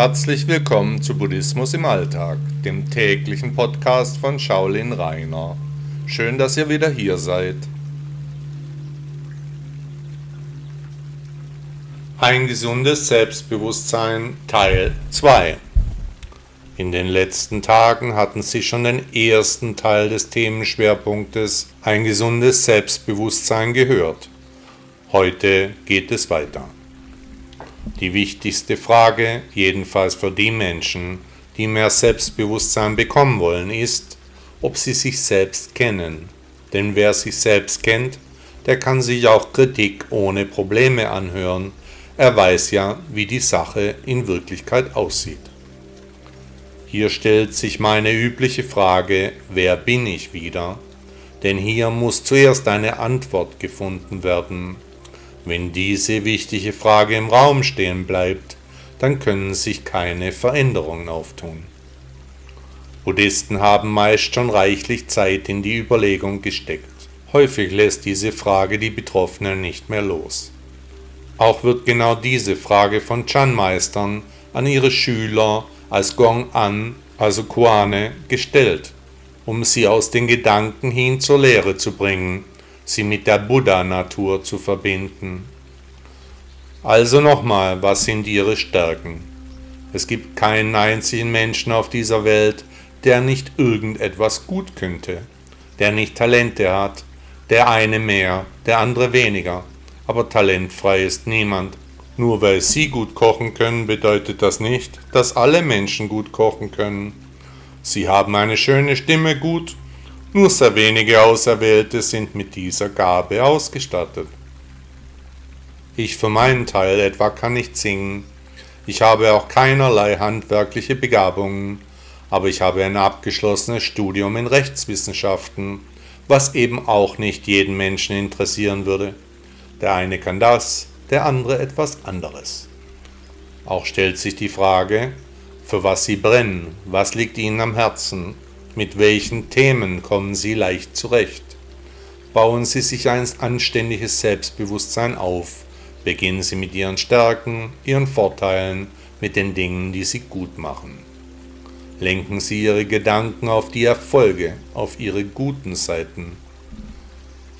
Herzlich willkommen zu Buddhismus im Alltag, dem täglichen Podcast von Shaolin Rainer. Schön, dass ihr wieder hier seid. Ein gesundes Selbstbewusstsein Teil 2 In den letzten Tagen hatten Sie schon den ersten Teil des Themenschwerpunktes Ein gesundes Selbstbewusstsein gehört. Heute geht es weiter. Die wichtigste Frage, jedenfalls für die Menschen, die mehr Selbstbewusstsein bekommen wollen, ist, ob sie sich selbst kennen. Denn wer sich selbst kennt, der kann sich auch Kritik ohne Probleme anhören. Er weiß ja, wie die Sache in Wirklichkeit aussieht. Hier stellt sich meine übliche Frage, wer bin ich wieder? Denn hier muss zuerst eine Antwort gefunden werden. Wenn diese wichtige Frage im Raum stehen bleibt, dann können sich keine Veränderungen auftun. Buddhisten haben meist schon reichlich Zeit in die Überlegung gesteckt. Häufig lässt diese Frage die Betroffenen nicht mehr los. Auch wird genau diese Frage von Chan-Meistern an ihre Schüler als Gong-An, also Kuane, gestellt, um sie aus den Gedanken hin zur Lehre zu bringen, sie mit der Buddha-Natur zu verbinden. Also nochmal, was sind ihre Stärken? Es gibt keinen einzigen Menschen auf dieser Welt, der nicht irgendetwas gut könnte, der nicht Talente hat, der eine mehr, der andere weniger, aber talentfrei ist niemand. Nur weil Sie gut kochen können, bedeutet das nicht, dass alle Menschen gut kochen können. Sie haben eine schöne Stimme gut nur sehr wenige Auserwählte sind mit dieser Gabe ausgestattet. Ich für meinen Teil etwa kann nicht singen, ich habe auch keinerlei handwerkliche Begabungen, aber ich habe ein abgeschlossenes Studium in Rechtswissenschaften, was eben auch nicht jeden Menschen interessieren würde. Der eine kann das, der andere etwas anderes. Auch stellt sich die Frage, für was sie brennen, was liegt ihnen am Herzen, mit welchen Themen kommen Sie leicht zurecht? Bauen Sie sich ein anständiges Selbstbewusstsein auf. Beginnen Sie mit Ihren Stärken, Ihren Vorteilen, mit den Dingen, die Sie gut machen. Lenken Sie Ihre Gedanken auf die Erfolge, auf Ihre guten Seiten.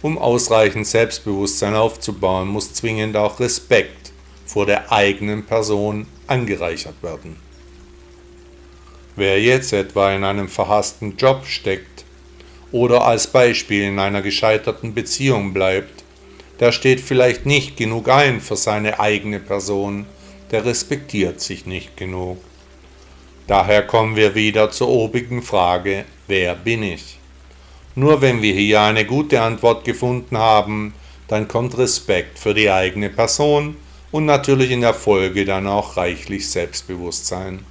Um ausreichend Selbstbewusstsein aufzubauen, muss zwingend auch Respekt vor der eigenen Person angereichert werden. Wer jetzt etwa in einem verhassten Job steckt oder als Beispiel in einer gescheiterten Beziehung bleibt, der steht vielleicht nicht genug ein für seine eigene Person, der respektiert sich nicht genug. Daher kommen wir wieder zur obigen Frage, wer bin ich? Nur wenn wir hier eine gute Antwort gefunden haben, dann kommt Respekt für die eigene Person und natürlich in der Folge dann auch reichlich Selbstbewusstsein.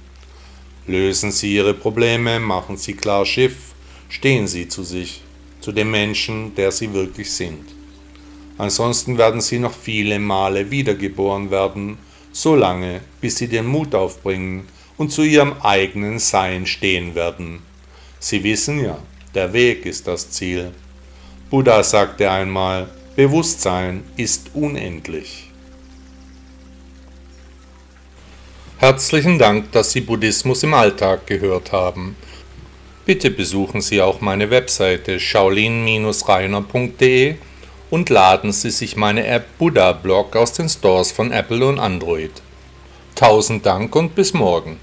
Lösen Sie Ihre Probleme, machen Sie klar Schiff, stehen Sie zu sich, zu dem Menschen, der Sie wirklich sind. Ansonsten werden Sie noch viele Male wiedergeboren werden, so lange, bis Sie den Mut aufbringen und zu Ihrem eigenen Sein stehen werden. Sie wissen ja, der Weg ist das Ziel. Buddha sagte einmal, Bewusstsein ist unendlich. Herzlichen Dank, dass Sie Buddhismus im Alltag gehört haben. Bitte besuchen Sie auch meine Webseite shaolin-reiner.de und laden Sie sich meine App Buddha Blog aus den Stores von Apple und Android. Tausend Dank und bis morgen.